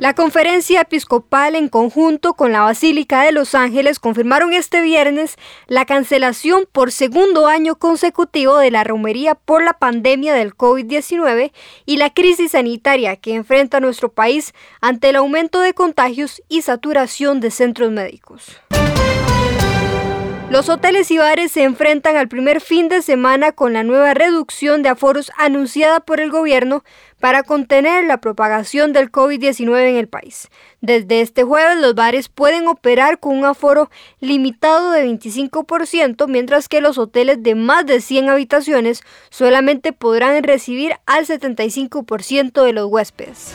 La conferencia episcopal en conjunto con la Basílica de Los Ángeles confirmaron este viernes la cancelación por segundo año consecutivo de la romería por la pandemia del COVID-19 y la crisis sanitaria que enfrenta nuestro país ante el aumento de contagios y saturación de centros médicos. Los hoteles y bares se enfrentan al primer fin de semana con la nueva reducción de aforos anunciada por el gobierno para contener la propagación del COVID-19 en el país. Desde este jueves los bares pueden operar con un aforo limitado de 25%, mientras que los hoteles de más de 100 habitaciones solamente podrán recibir al 75% de los huéspedes.